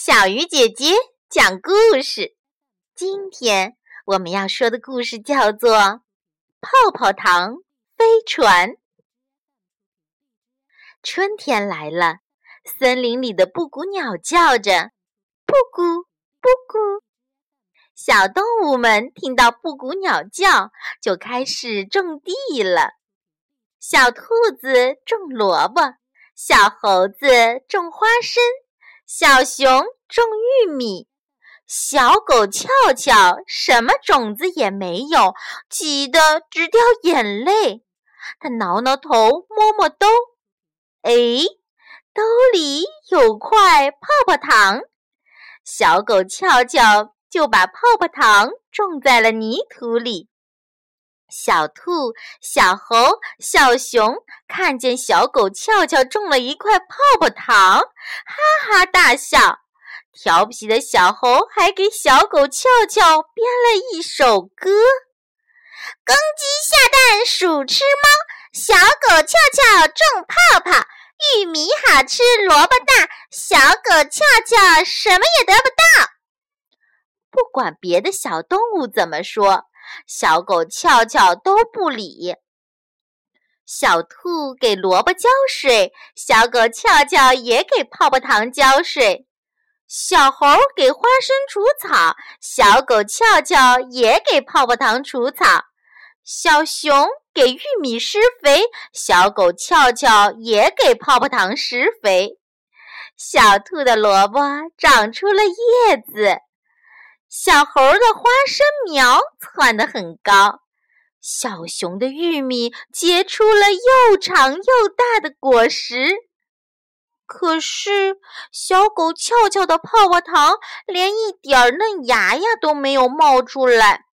小鱼姐姐讲故事。今天我们要说的故事叫做《泡泡糖飞船》。春天来了，森林里的布谷鸟叫着“布谷布谷”。小动物们听到布谷鸟叫，就开始种地了。小兔子种萝卜，小猴子种花生。小熊种玉米，小狗俏俏什么种子也没有，急得直掉眼泪。它挠挠头，摸摸兜，哎，兜里有块泡泡糖。小狗俏俏就把泡泡糖种在了泥土里。小兔、小猴、小熊看见小狗俏俏种了一块泡泡糖，哈哈大笑。调皮的小猴还给小狗俏俏编了一首歌：公鸡下蛋，鼠吃猫。小狗俏俏种泡泡，玉米好吃，萝卜大。小狗俏俏什么也得不到。不管别的小动物怎么说。小狗翘翘都不理，小兔给萝卜浇水，小狗翘翘也给泡泡糖浇水。小猴给花生除草，小狗翘翘也给泡泡糖除草。小熊给玉米施肥，小狗翘翘也给泡泡糖施肥。小兔的萝卜长出了叶子。小猴的花生苗窜得很高，小熊的玉米结出了又长又大的果实。可是，小狗俏俏的泡泡糖连一点儿嫩芽芽都没有冒出来。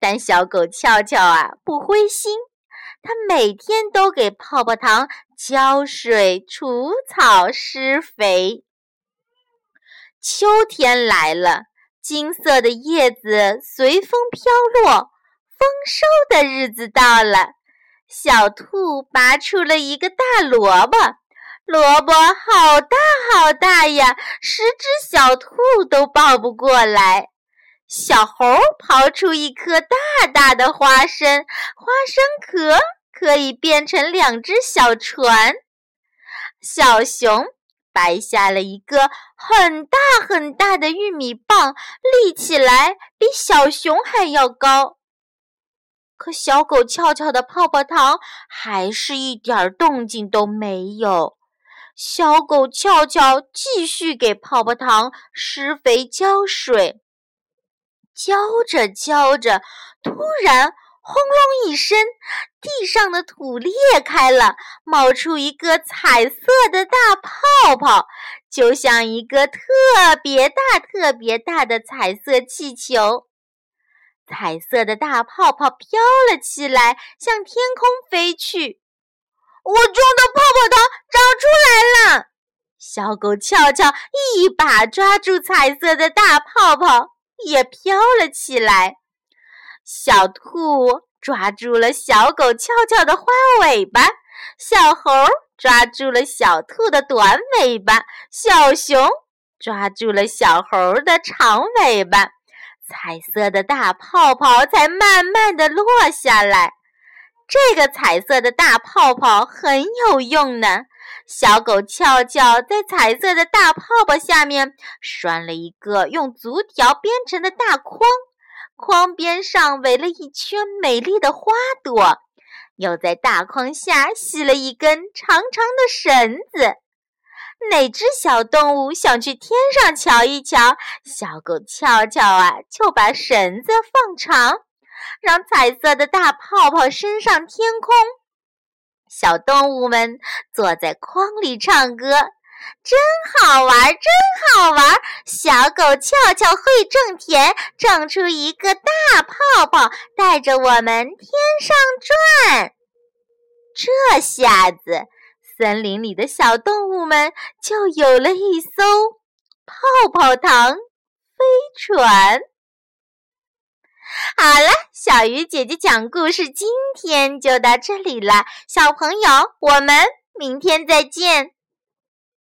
但小狗俏俏啊，不灰心，它每天都给泡泡糖浇水、除草、施肥。秋天来了。金色的叶子随风飘落，丰收的日子到了。小兔拔出了一个大萝卜，萝卜好大好大呀，十只小兔都抱不过来。小猴刨出一颗大大的花生，花生壳可以变成两只小船。小熊。掰下了一个很大很大的玉米棒，立起来比小熊还要高。可小狗翘翘的泡泡糖还是一点动静都没有。小狗翘翘继续给泡泡糖施肥浇水，浇着浇着，突然。轰隆一声，地上的土裂开了，冒出一个彩色的大泡泡，就像一个特别大、特别大的彩色气球。彩色的大泡泡飘了起来，向天空飞去。我种的泡泡糖长出来了！小狗俏俏一把抓住彩色的大泡泡，也飘了起来。小兔抓住了小狗翘翘的花尾巴，小猴抓住了小兔的短尾巴，小熊抓住了小猴的长尾巴，彩色的大泡泡才慢慢的落下来。这个彩色的大泡泡很有用呢。小狗翘翘在彩色的大泡泡下面拴了一个用竹条编成的大筐。筐边上围了一圈美丽的花朵，又在大筐下系了一根长长的绳子。哪只小动物想去天上瞧一瞧？小狗俏俏啊，就把绳子放长，让彩色的大泡泡升上天空。小动物们坐在筐里唱歌。真好玩，真好玩！小狗俏俏会种田，种出一个大泡泡，带着我们天上转。这下子，森林里的小动物们就有了一艘泡泡糖飞船。好了，小鱼姐姐讲故事，今天就到这里了。小朋友，我们明天再见。